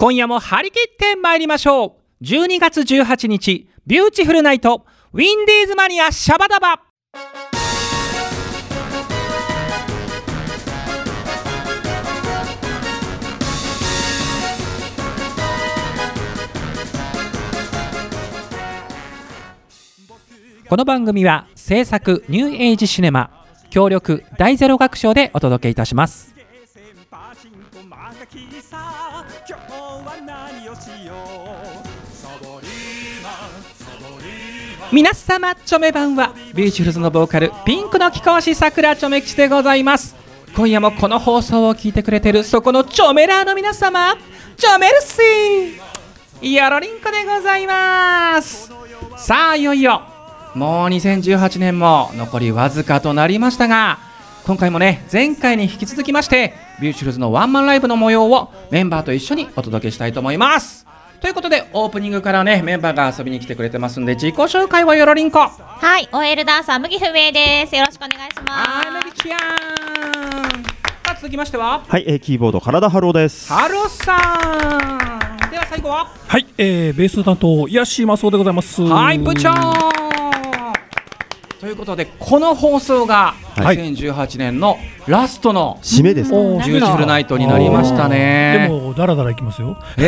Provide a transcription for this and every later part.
今夜も張り切って参りましょう。12月18日ビューティフルナイトウィンディーズマニアシャバダバ。この番組は制作ニューエイジシネマ協力第ゼロ楽章でお届けいたします。皆様チョメ版はビューティフルズのボーカルピンクの貴公子さくらチョメ吉でございます。今夜もこの放送を聞いてくれてるそこのチョメラーの皆様チョメルシーよろりんこでございます。さあいよいよもう2018年も残りわずかとなりましたが今回もね前回に引き続きましてビューティフルズのワンマンライブの模様をメンバーと一緒にお届けしたいと思います。ということでオープニングからねメンバーが遊びに来てくれてますんで自己紹介はよろりんこはい、OL ダンサー麦不明です。よろしくお願いしはい、ま麦ちゃん。さあ続きましては、はい、えー、キーボード担当ハローです。ハロさん。では最後は、はい、えー、ベース担当、ヤシマソウでございます。はい、部長。ということでこの放送がはい2018年のラストの締めです。おービューティフルナイトになりましたでね。も、だらだらいきますよ。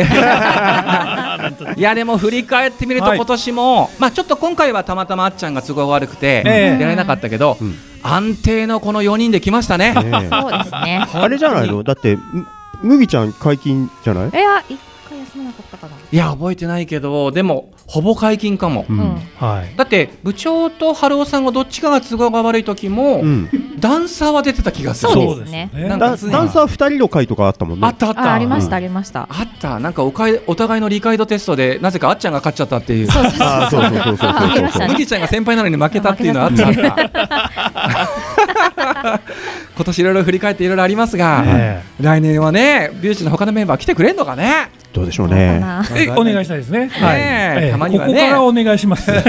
いやでも振り返ってみるとはい今年も、まあちょっと今回はたまたまあっちゃんが都合が悪くてええ出られなかったけど、うん安定のこの4人で来ましたね。そうですね。あれじゃないの？だって、む麦ちゃん解禁じゃない？いや、休まなかったかな。いや覚えてないけどでもほぼ解禁かも。ううん。はい。だって部長と春尾さんがどっちかが都合が悪い時も、うん。ダンサーは出てた気がするそうですねそうなんかダダンサー二人の回とかあったもんね。あったあったあ、ありましうんた、ありました。あったなんかおかいお互いの理解度テストでなぜかあっちゃんが勝っちゃったっていうそうそうそう。そうそうそうちゃんが先輩なのに負けたっていうのはあったあった 今年いろいろ振り返っていろいろありますが、え来年はねビューチの他のメンバー来てくれんのかねどうでしょうね。な。えお願いしたいですね。はい。ねええたまにはね。ここからお願いします。ね、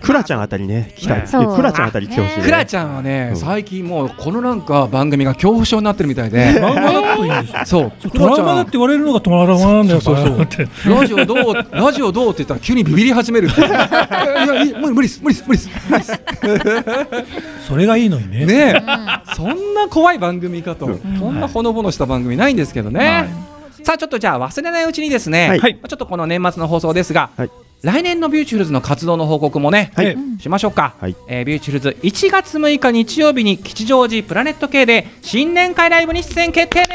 クラちゃんあたりね、来た。い。クラちゃんあたり来てほしいね。クラちゃんはね、うん。最近もうこのなんか番組が恐怖症になってるみたいで。漫画だといいんですよ。そう。トラウマだって言われるのがトラウマなん。だよ。そうそう。ラジオどうラジオどうって言ったら急にビビり始める いやいや無理無理です無理です無理です無理です。それがいいのにね。ねえ。そんな怖い番組かと、うん。こんなほのぼのした番組ないんですけどね、さあちょっとじゃあ忘れないうちにですね、はい。まあちょっとこの年末の放送ですが、はい。来年のビューチフルズの活動の報告もね、はい。えしましょうか、はい。えービューチフルズ1月6日日曜日に吉祥寺プラネット Kで新年会ライブに出演決定です。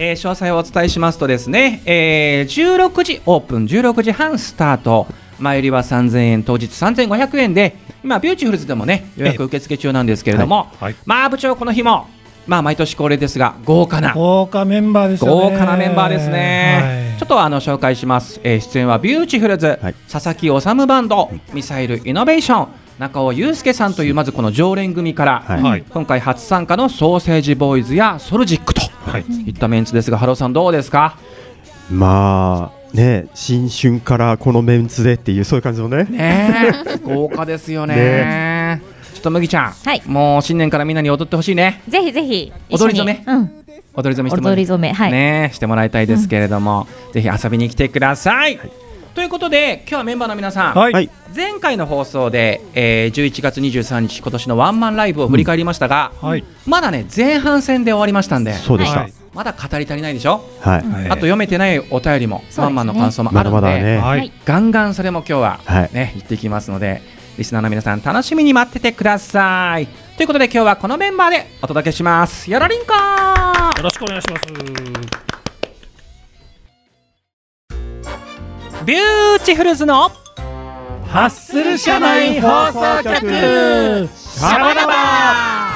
えー詳細をお伝えしますとですね、えー16時オープン16時半スタート。前売りは3000円当日3500円で今ビューティフルズでもね予約受付中なんですけれども、はい。まあ部長この日もまあ毎年恒例ですが豪華な。豪華メンバーですよね。豪華なメンバーですね、はい。ちょっとあの紹介します、えー出演はビューティフルズ、はい。佐々木修バンド、ミサイルイノベーション中尾祐介さんというまずこの常連組から、はい。はい。今回初参加のソーセージボーイズやソルジックとはい。いったメンツですがハローさんどうですか？まあ、ね、新春からこのメンツでっていう、そういう感じのね。ねえ。豪華ですよねちょっと麦ちゃん、はいもう新年からみんなに踊ってほしいねぜひぜひ。踊り初め？うん。踊り染めしてもら踊り染め。はい。ねしてもらいたいですけれども、ぜひ遊びに来てください、ということで今日はメンバーの皆さん、はい。はい。前回の放送で、えー、11月23日今年のワンマンライブを振り返りましたが、はい。まだね前半戦で終わりましたんでそうでした。はいまだ語り足りないでしょ、はい。はいあと読めてないお便りも、ワンマンの感想もあまるのでだまだね。ははいい。ガンガンそれも今日ははい。ね言っていきますのでリスナーの皆さん楽しみに待っててください。ということで今日はこのメンバーでお届けします。よろりんこ。よろしくお願いします。ビューティフルズのハッスル社内放送局。シャバダバ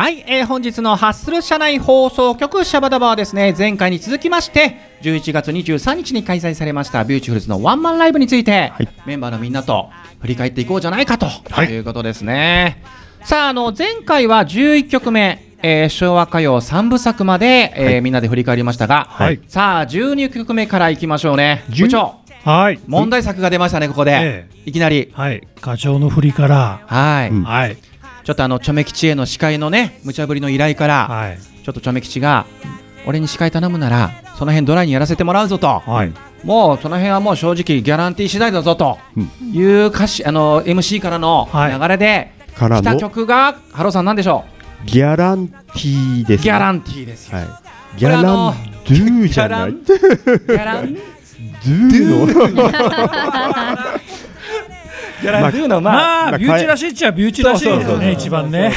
はい、えー本日のハッスル社内放送局シャバダバはですね前回に続きまして11月23日に開催されましたビューティフルズのワンマンライブについて、はい。メンバーのみんなと振り返っていこうじゃないかと、はい。いうことですね。さああの前回は11曲目えー昭和歌謡3部作まで、えーみんなで振り返りましたが、はい。さあ12曲目からいきましょうね。10部長はい。問題作が出ましたねここで、えいきなり。はい。課長の振りから。はい、うん。はい。ちょっとあのチョメ吉への司会のね無茶ぶりの依頼から、はい。ちょっとチョメ吉が俺に司会頼むならその辺ドライにやらせてもらうぞとはい。もうその辺はもう正直ギャランティー次第だぞという歌詞あの MC からのはい流れで来たからの？曲がハローさんなんでしょギャランティーです、うギャランティーですよ、はい。ギャランドゥじゃない？ギャランドゥの。ギャランドゥのまあ、まあ、まあビューチらしいっちゃビューチらしいですね、一番ね。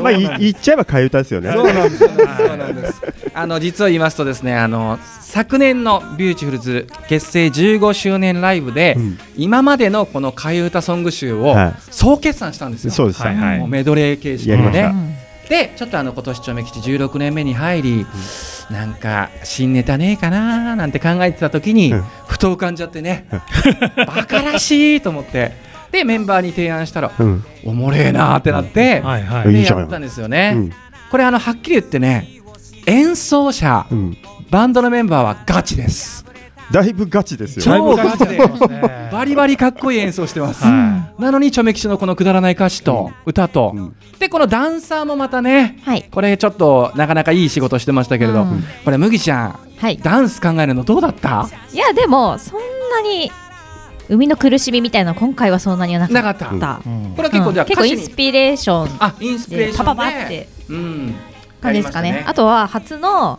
まあ、い言っちゃえば替え歌ですよね。そうなんです。そうなんです。あの実を言いますとですね、あの昨年のビューティフルズ結成15周年ライブで、うん今までのこの替え歌ソング集をはい総決算したんですよ。そうでした。はいはいもうメドレー形式でやりましたね。で、ちょっとあの今年ちょめ吉16年目に入り、なんか新ネタねえかなーなんて考えてた時に、うんふと浮かんじゃってね、バカらしいと思って、でメンバーに提案したら、うん。おもれえなーってなって、はいはいい。でやったんですよね。うんこれあのはっきり言ってね演奏者、うん。バンドのメンバーはガチですだいぶガチですよ。超ガチでだいぶガチでバリバリかっこいい演奏してます、はなのにチョメ吉のこのくだらない歌詞と歌と、うん。でこのダンサーもまたねはい。これちょっとなかなかいい仕事してましたけれど、うん。これ麦ちゃんはい。ダンス考えるのどうだった？いや、でも、そんなに。生みの苦しみみたいなの今回はそんなにはなかなかった、った。うん。これは結構じゃあうん。結構インスピレーションあインスピレーションででパパパって。うん。感じですかね。やりましあとは初の、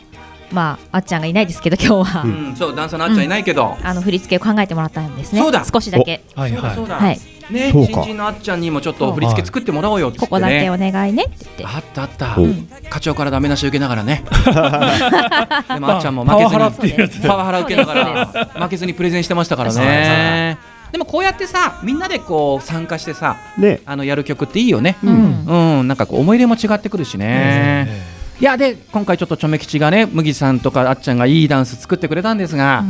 まあ、あっちゃんがいないですけど、今日は、うん、そうダンサーのあっちゃんいないけど、あの振り付けを考えてもらったんですね。そうだ。少しだけ。はいそうだそうだ、はい。ね新人のあっちゃんにもちょっと振り付け作ってもらおうよってね。ここだけお願いね。って言って。あったあった。お課長からダメ出し受けながらね。でもあっちゃんも負パけずに。パワハラ受けながら。負けずにプレゼンしてましたからね。でもこうやってさみんなでこう参加してさね。あのやる曲っていいよね。うん。うん。なんかこう思い入れも違ってくるしねいやで今回ちょっとちょめ吉がね麦さんとかあっちゃんがいいダンス作ってくれたんですが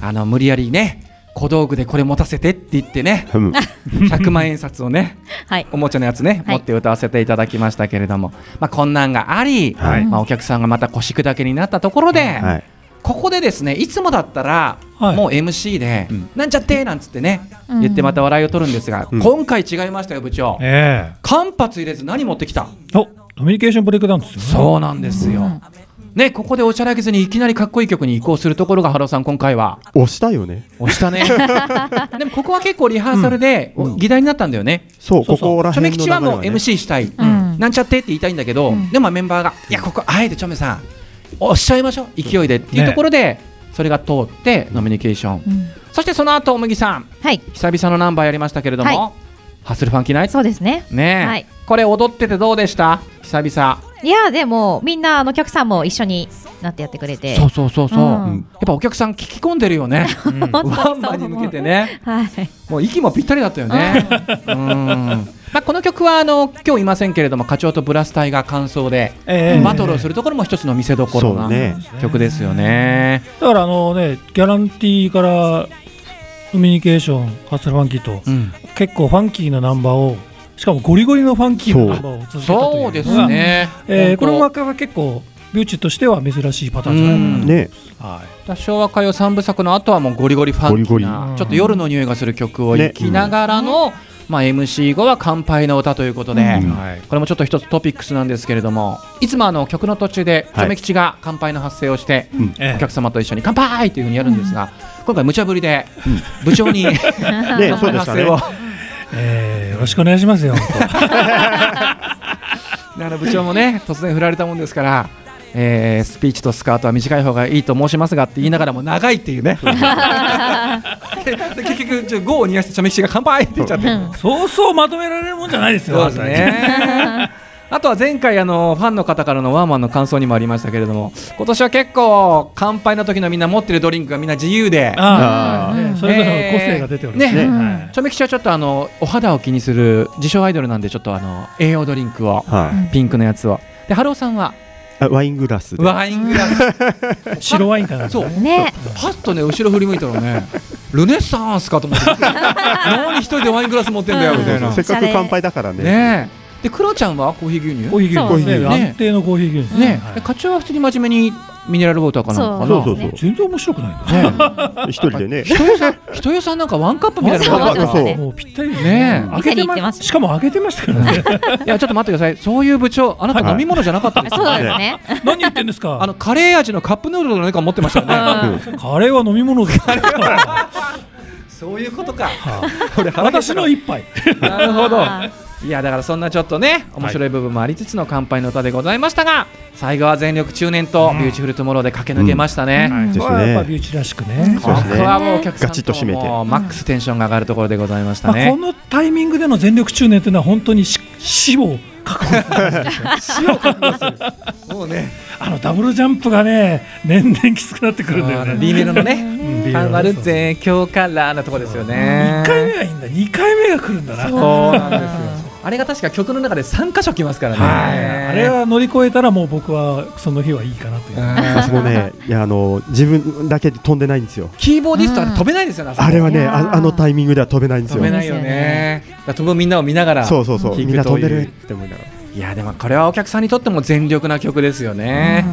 あの無理やりね小道具でこれ持たせてって言ってねうん。100万円札をねはい。おもちゃのやつね、はい。持って歌わせていただきましたけれども、まあ、こんなんがあり、はい。まあ、お客さんがまた腰砕けになったところで、はい。ここでですねいつもだったら、はい。もう MC で、うん。なんちゃってなんつってね、うん。言ってまた笑いを取るんですが、うん。今回違いましたよ部長、え間髪入れず何持ってきた？え。お、コミュニケーションブレイクダウンですよね。そうなんですよ、うん。ねここでおちゃらけずにいきなりかっこいい曲に移行するところがハローさん今回は。押したよね。押したね。でもここは結構リハーサルで、うん。お議題になったんだよね。そう、そうそう。ここらチョメ吉はもう MC したい、うん。なんちゃってって言いたいんだけど、うん。でもメンバーがいやここあえてチョメさんおっしゃいましょう。勢いでっていうところで、それが通ってノミニケーション、うん。そしてその後麦さん。はい。久々のナンバーやりましたけれども、はハッスルファンキーナイトそうですね。ねえ、はい。これ踊っててどうでした？久々。いや、でも、みんな、あのお客さんも一緒になってやってくれて。そうそうそうそう、うん。やっぱお客さん聞き込んでるよね。ワンマンに向けてね。はい。もう息もぴったりだったよね。うん。まあ、この曲はあの今日いませんけれども課長とブラス隊が感想でええ。バトルをするところも一つの見せどころな曲ですよね。だからあのね、ギャランティーからコミュニケーション、ハッスルファンキーと、うん、結構ファンキーなナンバーを、しかもゴリゴリのファンキーなナンバーを続けたという。そうですね。えーこれも本まあ結構、ビューチとしては珍しいパターンじゃないかな。はい。当昭和歌謡三部作の後はもうゴリゴリファンキーゴリゴなリちょっと夜の匂いがする曲をね行きながらの、まあ、MC 後は乾杯の歌ということで、うん。はい。これもちょっと一つトピックスなんですけれどもいつもあの曲の途中ではい。チョメ吉が乾杯の発声をして、ええお客様と一緒に乾杯というふうにやるんですが、今回無茶ぶりで部長に ね、そうでしたね。えーよろしくお願いしますよ、本であの部長もね突然振られたもんですから、えースピーチとスカートは短い方がいいと申しますがって言いながらも長いっていうね で結局ちょ5を逃がしてチョメ吉が乾杯って言っちゃって、当。そうそうまとめられるもんじゃないですよ。そうですねあとは前回あのファンの方からのワンマンの感想にもありましたけれども今年は結構乾杯の時のみんな持ってるドリンクがみんな自由でああ、うん。ねそれぞれの個性が出ておりますね。はい。チョメ吉はちょっとあのお肌を気にする自称アイドルなんでちょっとあの栄養ドリンクをはい。ピンクのやつを。でハローさんは？あワイングラスで。ワイングラス。白ワインかな。そう。ね。パッとね後ろ振り向いたらね。ルネッサンスかと思って。何一人でワイングラス持ってんだよみたいな。せっかく乾杯だからね。ねえでクロちゃんはコーヒー牛乳？コーヒー牛乳。そうね。ね。安定のコーヒー牛乳ね。は課長は普通に真面目にミネラルウォーターかなんかそうそうそう全然面白くないんだね。一人でね。人よさん人よさんなんかワンカップみたいなのそう。ねもうぴったりね。え。開けてまます。しかも開けてましたからね。いやちょっと待ってください。そういう部長あなた飲み物じゃなかったですそうよねですね。何言ってんですか？あのカレー味のカップヌードルの何か持ってましたよね。うん。カレーは飲み物です。そういうことか。私の一杯。なるほど。あいやだからそんなちょっとね面白い部分もありつつの乾杯の歌でございましたが最後は全力中年とうん。ビューティフルトゥモローで駆け抜けましたね、うん。ですこれはやっぱね。ビューチらしくね。そうですね。ここはもうお客さんガチッと締めて。もうマックステンションが上がるところでございましたまあ、ねこ。のタイミングでの全力中年というのは本当に死死を覚悟する。んですよもうね、あのダブルジャンプがね年々きつくなってくるんだよね。B メロのね、うん。ビールハマるぜ今日からのとこですよね。1回目はいいんだ。2回目が来るんだな。そうなんですよ。あれが確か曲の中で3箇所来ますからね。はい、あれは乗り越えたらもう僕はその日はいいかなという。あそこねいやあの自分だけで飛んでないんですよキーボーディストは飛べないですよね。あれはいねああのタイミングでは飛べないんですよ飛べないよね。だから飛ぶみんなを見ながら。そうそうそうみんな飛んでるって思いながらいやでもこれはお客さんにとっても全力な曲ですよね。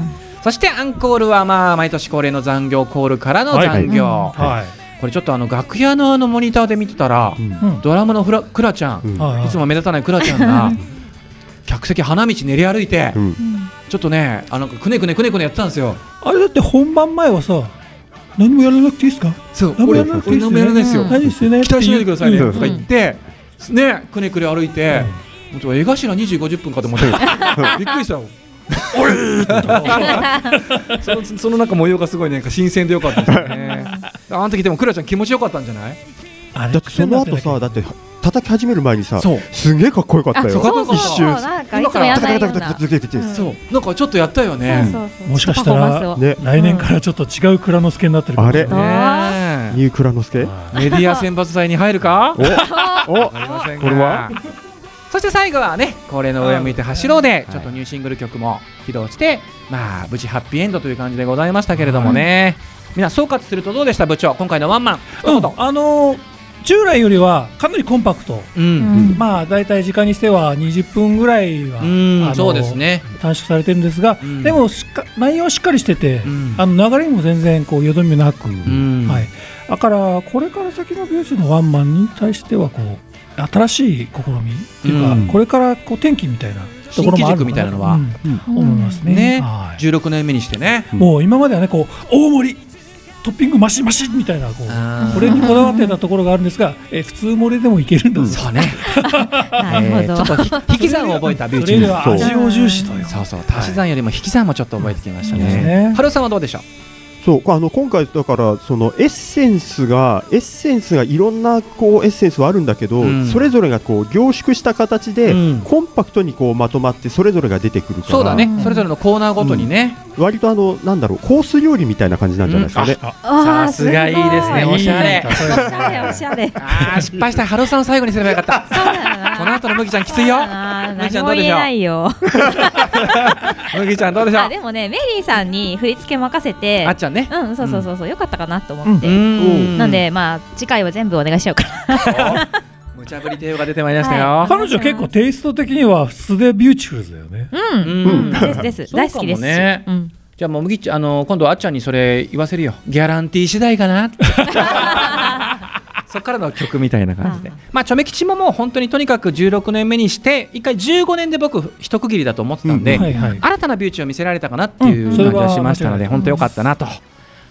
そしてアンコールはまあ毎年恒例の残業コールからの残業。はこれちょっとあの楽屋のあのモニターで見てたら、うん。ドラムのフラクラちゃん、うん。はいつも目立たないクラちゃんが 客席花道練り歩いて、うん。ちょっとねあのくねくねくねくねやってたんですよ。あれだって本番前はさ何もやらなくていいですか？そう何もやらなくていい俺何もやらないですよ。うん何ですよね期待しないでくださいね、うん。とか言って、ねくねくね歩いて、もうちょっと絵頭2時50分かと思って びっくりしたよ。そのそのなんか模様がすごいねなんか新鮮でよかったですよね。あの時でもクラちゃん気持ちよかったんじゃない？あれだってその後さだって叩き始める前にさすげえかっこよかったよ。あそうそうそう。そう一瞬なんかいつもやタんないような。そう。なんかちょっとやったよね。もしかしたら来年からちょっと違う蔵之介になってるかもしれない。ねえ。ニュークラノスケメディア選抜隊に入るか？お。わかりませんが。これは？そして最後はね恒例の上を向いて走ろうでちょっとニューシングル曲も披露してまあ無事ハッピーエンドという感じでございましたけれどもね。みんな総括するとどうでした部長？今回のワンマン。うん。あのー従来よりはかなりコンパクト。ううん。ん。まあ大体時間にしては20分ぐらいは、うん。あのそうですね。短縮されてるんですが、うん。でもしっか内容しっかりしてて、うん。あの流れにも全然こうよどみなく、ん。はい、だからこれから先の美容師のワンマンに対してはこう新しい試みっていうか、うん。これからこう転機みたいなところもあるみたいなのは。うん。うん。思いますね。ね。はい。16年目にしてね。もう今まではねこう大盛りトッピングマシマシみたいなこうこれにこだわってたところがあるんですが、え普通盛りでもいけるんだぞ。そうね。なるほど。えーちょっとひ 引き算を覚えたビューそれでチューは味を重視という。そうそう。足し算よりも引き算もちょっと覚えてきましたね。ね。春尾さんはどうでしょう？そうあの今回だからそのエッセンスがエッセンスがいろんなこうエッセンスはあるんだけど、うん。それぞれがこう凝縮した形で、うん。コンパクトにこうまとまってそれぞれが出てくるから。そうだね。うんそれぞれのコーナーごとにね。割とあのなんだろうコース料理みたいな感じなんじゃないですか？ね、さすがいいですね。ごおしゃれ。おしゃれおしゃれ。あー失敗した。春尾さんを最後にすればよかった。そうだよな。この後の麦ちゃんきついよ。麦ちゃんどうでしょう？ないよ。麦ちゃんどうでしょう？あでもねメリーさんに振り付け任せてあっちゃんね。うんそうそうそうそう。よかったかなと思って、ん。なんでまあ次回は全部お願いしようかな。無茶ぶり帝王が出てまいりましたよ、は彼女結構テイスト的には素でビューティフルズだよね。うん、うん。うん、ですです。そうかもね。大好きです。し、うん、じゃあもう麦ちゃんあの今度あっちゃんにそれ言わせるよ。ギャランティー次第かな そっからの曲みたいな感じで。まあチョメ吉ももう本当にとにかく16年目にして一回15年で僕一区切りだと思ってたんで、はいはい。新たなビューチを見せられたかなっていう感じがしましたので、本当良かったなと。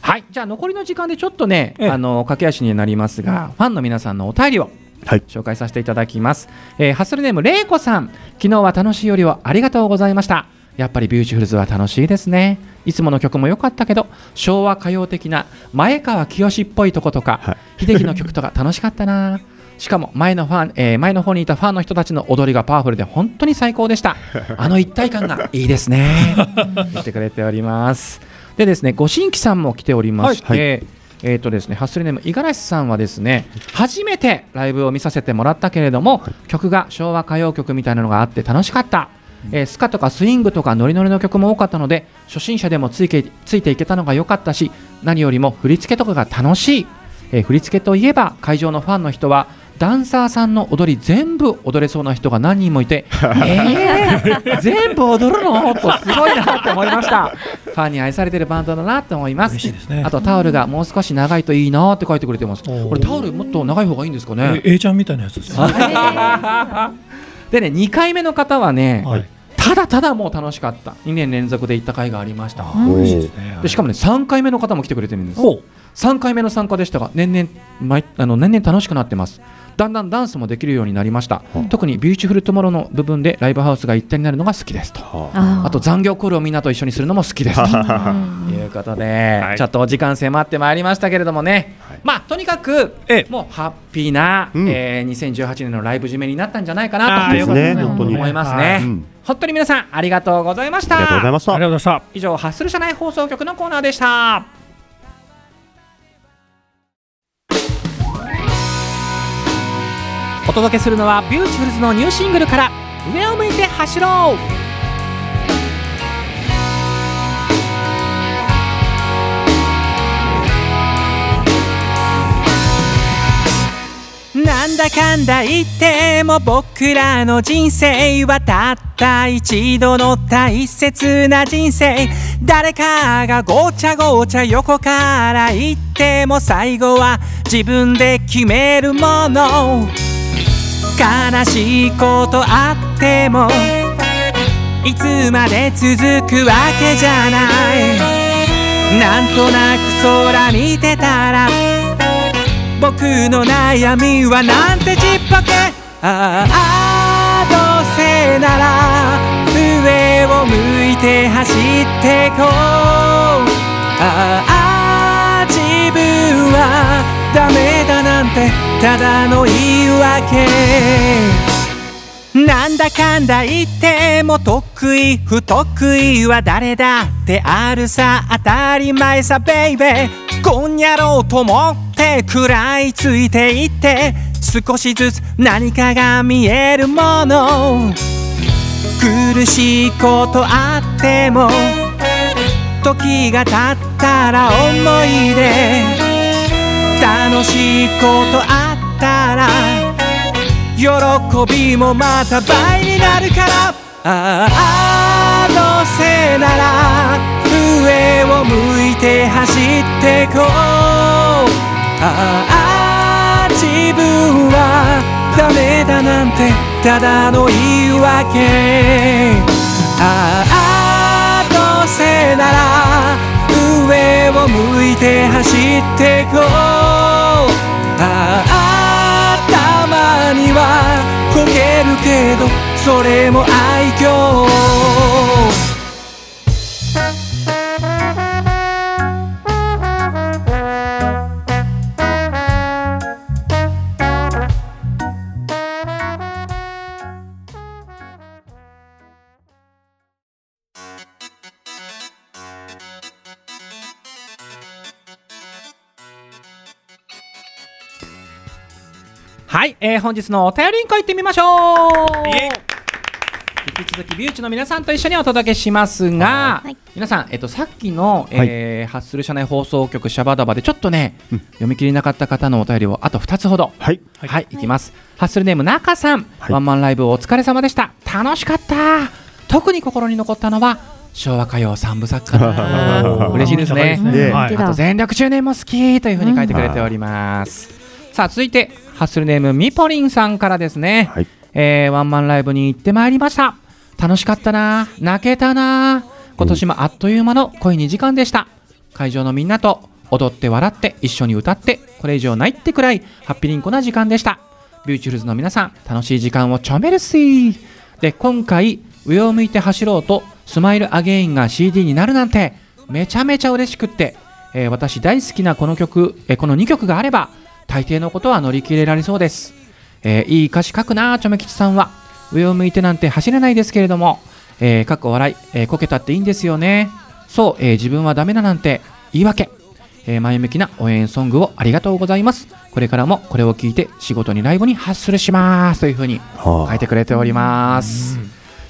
はい、じゃあ残りの時間でちょっとね、ええ。あの駆け足になりますが、ファンの皆さんのお便りをはい。紹介させていただきます。えーハッスルネームれいこさん、昨日は楽しい夜をありがとうございました。やっぱりビューティフルズは楽しいですね。いつもの曲も良かったけど、昭和歌謡的な前川清っぽいとことか、はい秀樹の曲とか楽しかったな。しかも前のファン、えー前の方にいたファンの人たちの踊りがパワフルで本当に最高でした。あの一体感がいいですね。言ってくれております。でですね、ご新規さんも来ておりまして、はいえーとですね、ハッスルネーム五十嵐さんはですね初めてライブを見させてもらったけれども、曲が昭和歌謡曲みたいなのがあって楽しかった、えースカとかスイングとかノリノリの曲も多かったので初心者でもついけついていけたのが良かったし何よりも振り付けとかが楽しい、えー振り付けといえば会場のファンの人はダンサーさんの踊り全部踊れそうな人が何人もいて、えー、全部踊るの？とすごいなって思いました。ファンに愛されてるバンドだなと思います。ね。あとタオルがもう少し長いといいなって書いてくれてます。これタオルもっと長い方がいいんですかね？え A ちゃんみたいなやつですね でね2回目の方はね、はい。ただただもう楽しかった。2年連続で行った回がありました。あ嬉しいですね。でしかもね3回目の方も来てくれてるんです。お3回目の参加でしたが年々毎あの年々楽しくなってます。だんだんダンスもできるようになりました、うん特にビューティフルトゥモローの部分でライブハウスが一体になるのが好きですと。はあ。あと残業コールをみんなと一緒にするのも好きです。とうん。いうことで、はい。ちょっとお時間迫ってまいりましたけれどもね、はいまあとにかくえもうハッピーな、うん。えー2018年のライブ締めになったんじゃないかあなとーよかったですね本当に。思いますね、本当に皆さんありがとうございました。ありがとうございました。以上ハッスル社内放送局のコーナーでした。お届けするのはビューティフルズのニューシングルから上を向いて走ろうなんだかんだ言っても僕らの人生はたった一度の大切な人生誰かがごちゃごちゃ横から言っても最後は自分で決めるもの。悲しいことあってもいつまで続くわけじゃない。なんとなく空見てたら僕の悩みはなんてちっぽけ。ああどうせなら上を向いて走ってこう。ああ自分はダメだなんてただの言い訳。なんだかんだ言っても得意不得意は誰だってあるさ。当たり前さベイベー。こんやろうと思って食らいついていって少しずつ何かが見えるもの。苦しいことあっても時が経ったら思い出。楽しいことあったら喜びもまた倍になるから。ああどうせなら上を向いて走ってこう。ああ自分はダメだなんてただの言い訳。ああどうせなら上を向いて走ってこう。ああたまにはこけるけどそれも愛嬌。はい、えー本日のお便りに行ってみましょう引き続きビューチの皆さんと一緒にお届けしますが、はい皆さん、えっと、さっきの、えーハッスル社内放送局シャバダバでちょっとね、うん読み切れなかった方のお便りをあと2つほどはいはい、い、きます。ハッスルネーム中さん、はいワンマンライブお疲れ様でした。楽しかった。特に心に残ったのは昭和歌謡三部作かな。嬉しいですね。ねはいあと全力中年も好きというふうに書いてくれております。さあ続いてハッスルネームみぽりんさんからですね。はい。えーワンマンライブに行ってまいりました。楽しかったな。泣けたな。今年もあっという間の濃い時間でした。会場のみんなと踊って笑って一緒に歌ってこれ以上ないってくらいハッピリンコな時間でした。ビューティフルズの皆さん楽しい時間をちょめるっすい。で今回上を向いて走ろうとスマイルアゲインが CD になるなんてめちゃめちゃ嬉しくって、えー私大好きなこの曲、えーこの2曲があれば大抵のことは乗り切れられそうです。えーいい歌詞書くなあちょめきちさんは。上を向いてなんて走れないですけれども、えー、かっこ笑い、えーこけたっていいんですよね。そう、えー自分はダメだなんて。言い訳、えー前向きな応援ソングをありがとうございます。これからもこれを聞いて仕事にライブにハッスルします。というふうには書いてくれております。い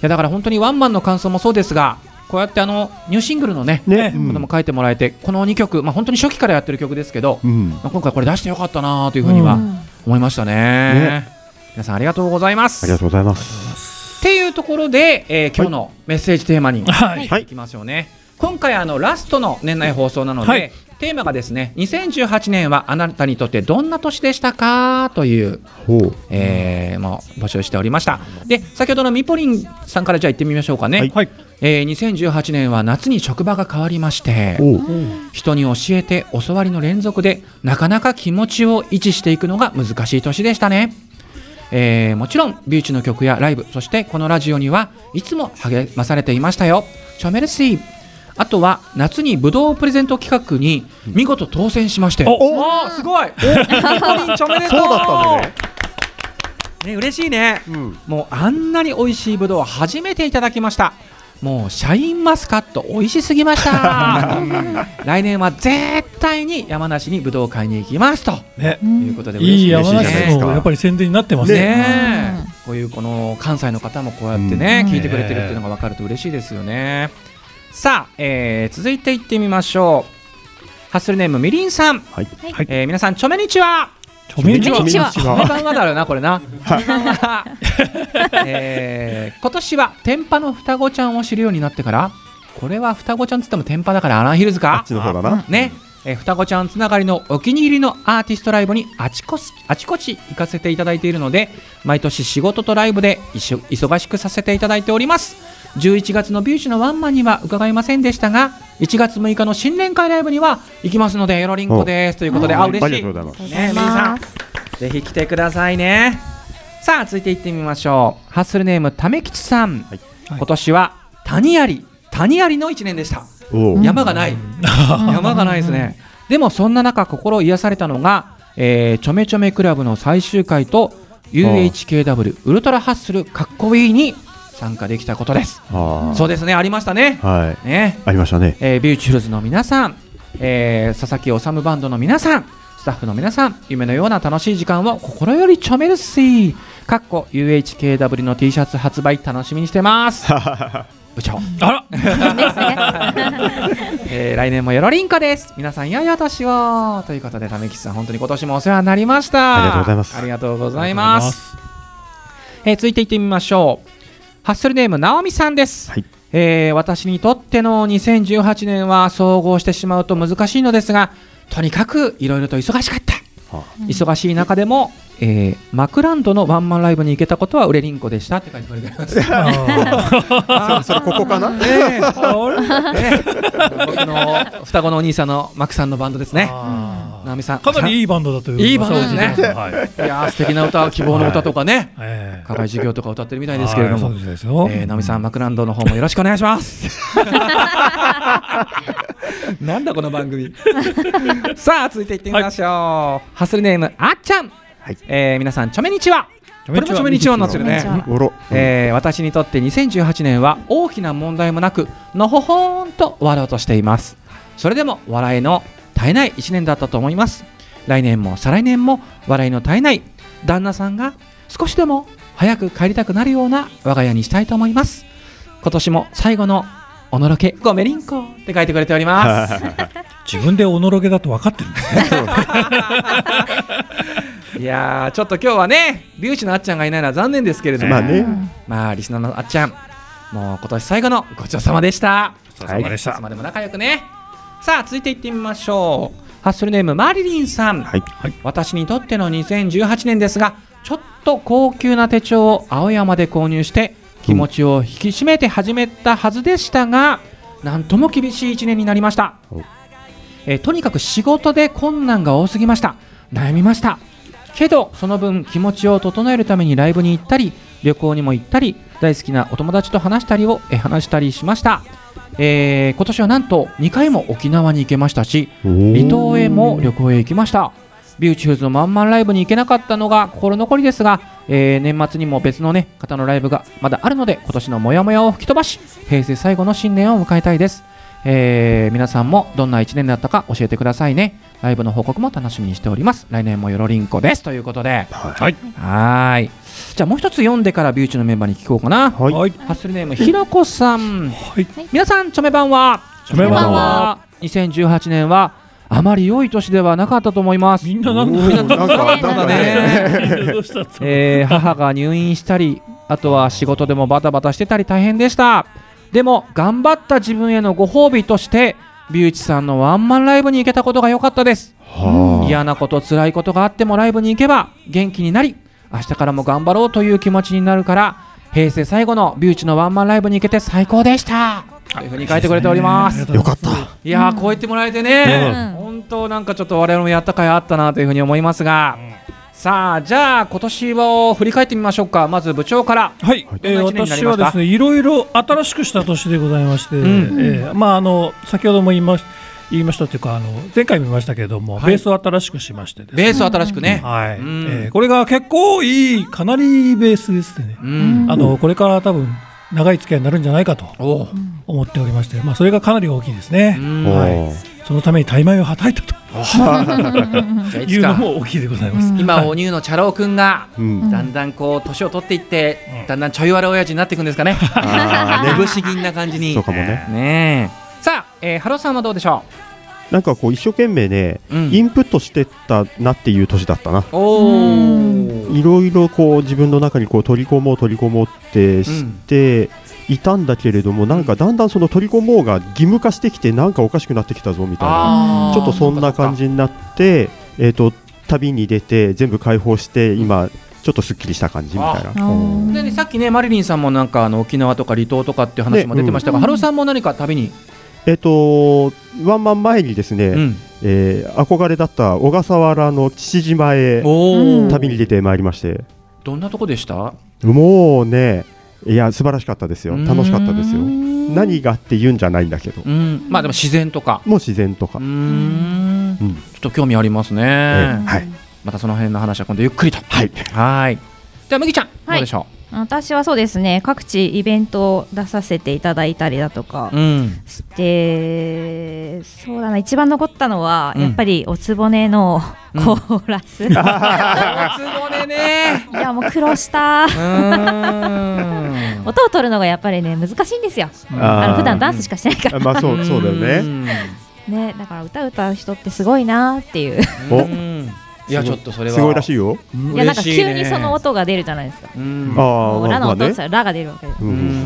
やだから本当にワンマンの感想もそうですがこうやってあのニューシングルのねね、ことも書いてもらえてこの2曲、まあ、本当に初期からやってる曲ですけど、うん、まあ、今回これ出してよかったなというふうにはうん。思いましたね,、ね。皆さんありがとうございます。ありがとうございます。っていうところで、えー今日のメッセージテーマにはい。はいいきますよね。今回あのラストの年内放送なので、はいテーマがですね2018年はあなたにとってどんな年でしたか？という、ほう、えーまあ、募集しておりました。で先ほどのみぽりんさんからじゃあ行ってみましょうかね、はい。はい。えー2018年は夏に職場が変わりまして人に教えて教わりの連続でなかなか気持ちを維持していくのが難しい年でしたね、えーもちろんビューチの曲やライブそしてこのラジオにはいつも励まされていましたよ。チョメルシーあとは夏にブドウプレゼント企画に見事当選しまして。おお。ーすごい。おリンチョメでとう。そうだったんだね。ね嬉しいね。うん、もうあんなに美味しいぶどうを初めていただきました。もうシャインマスカット美味しすぎました。来年は絶対に山梨にぶどうを買いに行きますと。ね。いうことでいい嬉しい山梨ですねのやっぱり宣伝になってますね。ねえ。こういうこの関西の方もこうやってね、うん。聞いてくれてるっていうのが分かると嬉しいですよねさあ、えー続いていってみましょう。ハッスルネームみりんさん、はい、はい。えー皆さんちょめにちはちょめにちはこんにちはこんばんはだろうなこれな。こんばんはえー今年は天パの双子ちゃんを知るようになってから、これは双子ちゃんつっても天パだからアランヒルズか？あっち。の方だな。ね、えー双子ちゃんつながりのお気に入りのアーティストライブにあちこちあちこち行かせていただいているので毎年仕事とライブで一緒忙しくさせていただいております11月のビューチのワンマンには伺いませんでしたが1月6日の新年会ライブには行きますのでよろりんこですということであ嬉しいありがとうございます。ね、さん、ぜひ来てくださいね。さあ、続いていってみましょう。ハッスルネーム、ためきちさん。はい今年は谷あり、谷ありの一年でした。山がない。山がないですね。でも、そんな中、心癒されたのが、えーちょめちょめクラブの最終回と UHKW ウルトラハッスルかっこいいに参加できたことです。ああ、そうですね、ありましたね。はい、ね。ありましたね。えービューチフルズの皆さん、えー佐々木修バンドの皆さん、スタッフの皆さん、夢のような楽しい時間を心よりちょめるっすい。かっこ UHKW の T シャツ発売楽しみにしてます。部長、あらですね。えー来年もよろりんこです。皆さん、良いお年をということで、ためきちさん、本当に今年もお世話になりました。ありがとうございますありがとうございます。えー続いていってみましょう。ハッスルネーム、なおみさんです。はいえー私にとっての2018年は総合してしまうと難しいのですが、とにかくいろいろと忙しかった。は忙しい中でも、えーマクランドのワンマンライブに行けたことは売れりんこでしたって書いてくれてます。あそれここかな？ね えー僕の双子のお兄さんのマクさんのバンドですね。あなおみさん。ーかなりいいバンドだといういいバンドですね。はいいやー素敵な歌、希望の歌とかね、ええ。課外授業とか歌ってるみたいですけれども。はい、そうですよ。えー、ナミさん、マクランドの方もよろしくお願いします。なんだこの番組。さあ、続いていってみましょう。ハッスルネーム、あっちゃん。はい。えー皆さん、ちょめにちは。これもちょめにちはになってるね。えー私にとって2018年は大きな問題もなくのほほーんと終わろうとしています。それでも笑いの絶えない1年だったと思います。来年も再来年も笑いの絶えない旦那さんが少しでも早く帰りたくなるような我が家にしたいと思います。今年も最後のおのろけごめりんこって書いてくれております。自分でおのろけだと分かってるんですね。いやーちょっと今日はねビューチのあっちゃんがいないのは残念ですけれども。まあね、まあリスナーのあっちゃんもう今年最後のごちそうさまでした。ごちそうさまでした。いつまでも仲良くねさあ続いていってみましょう。ハッスルネームマリリンさん、はい、私にとっての2018年ですがちょっと高級な手帳を青山で購入して気持ちを引き締めて始めたはずでしたが、なんとも厳しい1年になりました。お、えーとにかく仕事で困難が多すぎました。悩みました。けどその分気持ちを整えるためにライブに行ったり旅行にも行ったり大好きなお友達と話したりをえー話したりしました、えー今年はなんと2回も沖縄に行けましたし離島へも旅行へ行きました。ビューティフルズのワンマンライブに行けなかったのが心残りですが、えー年末にも別のね方のライブがまだあるので今年のモヤモヤを吹き飛ばし平成最後の新年を迎えたいですえー皆さんもどんな1年だったか教えてくださいね。ライブの報告も楽しみにしております。来年もよろりんこです。ということで。はい。はーい。じゃあもう一つ読んでからビューチのメンバーに聞こうかな。はい。はい。ハッスルネームひろこさん。はい。皆さんチョメばんは？チョメ版は。2018年はあまり良い年ではなかったと思います。みんななんおだーなんかなんかね。えー母が入院したりあとは仕事でもバタバタしてたり大変でしたでも頑張った自分へのご褒美としてビューチさんのワンマンライブに行けたことが良かったです。はあ。嫌なこと辛いことがあってもライブに行けば元気になり明日からも頑張ろうという気持ちになるから平成最後のビューチのワンマンライブに行けて最高でした。というふうに書いてくれております。よかった。いやーこう言ってもらえてね、うん。本当なんかちょっと我々もやった甲斐あったなというふうに思いますが、さあじゃあ今年を振り返ってみましょうか。まず部長から。はい、えー私はですねいろいろ新しくした年でございまして、ん。えーまああの先ほども言いまし言いましたというかあの前回も言いましたけれども、はい。ベースを新しくしましてですね。ベースを新しくね、はい、うん。えーこれが結構いいかなりいいベースですね、うん。あのこれから多分長い付き合いになるんじゃないかと思っておりまして、まあ、それがかなり大きいですね、うん。おはい。ーそのために大枚をはたいたといいうのも大きいでございます、今はいお乳のチャロウくんがうん。だんだんこう年を取っていって、だんだんちょい悪親父になっていくんですかね。あーね不思議な感じに。そうかもね。ねえ。さあ、えー、ハロさんはどうでしょなんかこう一生懸命ねインプットしてったなっていう年だったな。おおいろいろこう自分の中にこう取り込もう取り込もうってしていたんだけれども、なんかだんだんその取り込もうが義務化してきてなんかおかしくなってきたぞみたいな。ちょっとそんな感じになってえっ、と旅に出て全部解放して今ちょっとすっきりした感じみたいな。でね、さっきねマリリンさんもなんかあの沖縄とか離島とかっていう話も出てましたが、ねハロさんも何か旅に、えっ、とワンマン前にですね、うん、えー憧れだった小笠原の父島へ旅に出てまいりまして。どんなとこでした？もうねいや素晴らしかったですよ。うん。楽しかったですよ。何がって言うんじゃないんだけど。うん。まあでも自然とか。もう自然とか。うー、ん。うん。ちょっと興味ありますね、ええはい。またその辺の話は今度ゆっくりと。はい。はい。じゃあ麦ちゃん、どうでしょ私はそうですね各地イベントを出させていただいたりだとかう、うん、してそうだな一番残ったのは、うん。やっぱりおつぼねのうん。コーラス、い おつぼねね。やもう苦労した。うーん音を取るのがやっぱりね難しいんですよ。あの普段ダンスしかしてないから。あまあそうそうだよね。ん。ねだから歌歌う人ってすごいなっていう。いやちょっとそれは。すごいらしいよ。いやなんか急にその音が出るじゃないですか。うん。ああもうラの音って言ったらラが出るわけ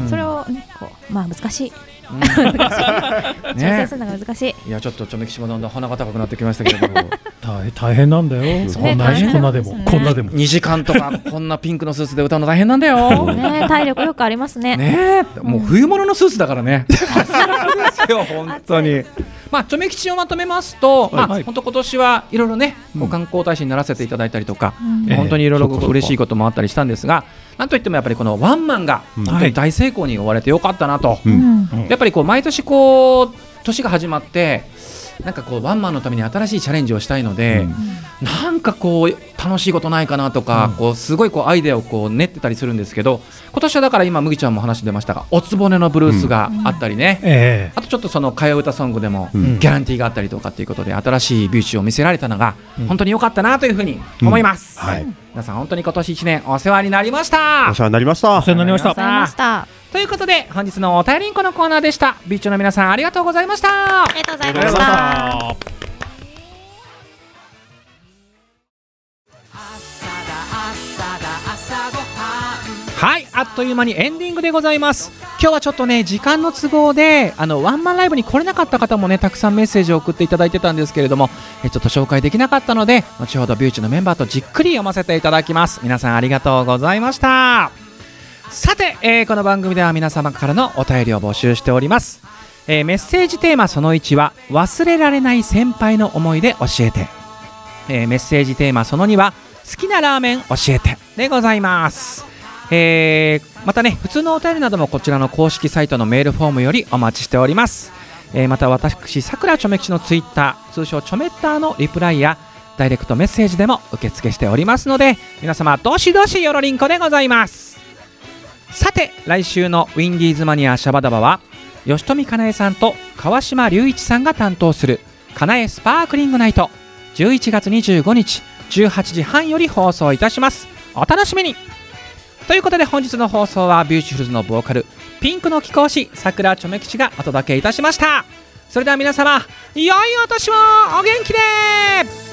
それをねこうまあ難しい。うん調整ねするのが難しい、いやちょっとちょめきしもだんだん鼻が高くなってきましたけれども。大 変大変なんだよ、そんなねこんなでも、こんなでも。2時間とか こんなピンクのスーツで歌うの大変なんだよ。ね体力よくありますね。ね。え、もう冬物のスーツだからね。ですよ、本当に。まあ、チョメ吉をまとめますと、まあ、はい本当今年はいろいろね、観光大使にならせていただいたりとか、本当にいろいろ嬉しいこともあったりしたんですが、なんといってもやっぱりこのワンマンがうん。本当に大成功に終われてよかったなと。やっぱりこう毎年こう年が始まってなんかこうワンマンのために新しいチャレンジをしたいので、うんなんかこう楽しいことないかなとか、うん。こうすごいこうアイデアをこう練ってたりするんですけど今年はだから今麦ちゃんも話出ましたがおつぼねのブルースがあったりね、えあとちょっとその替え歌ソングでもうん。ギャランティーがあったりとかっていうことで新しいビューチを見せられたのがうん。本当に良かったなというふうに思います、はい。皆さん本当に今年1年お世話になりました。お世話になりました。お世話になりました。ということで本日のお便りんこのコーナーでした。ビーチの皆さんありがとうございました。ありがとうございましたあっという間にエンディングでございます。今日はちょっとね時間の都合であのワンマンライブに来れなかった方もねたくさんメッセージを送っていただいてたんですけれどもえちょっと紹介できなかったので後ほどビューチのメンバーとじっくり読ませていただきます。皆さんありがとうございました。さて、えーこの番組では皆様からのお便りを募集しております、えーメッセージテーマその1は忘れられない先輩の思い出教えて、えーメッセージテーマその2は好きなラーメン教えてでございます。えーまたね普通のお便りなどもこちらの公式サイトのメールフォームよりお待ちしております、えーまた私さくらちょめ吉のツイッター通称ちょめッターのリプライやダイレクトメッセージでも受付しておりますので皆様どしどしよろりんこでございます。さて来週のウィンディーズマニアシャバダバは吉富かなえさんと川島隆一さんが担当するかなえスパークリングナイト11月25日18時半より放送いたします。お楽しみに。ということで本日の放送はビューティフルズのボーカルピンクの貴公子桜ちょめ吉がお届けいたしました。それでは皆様良いお年をお元気で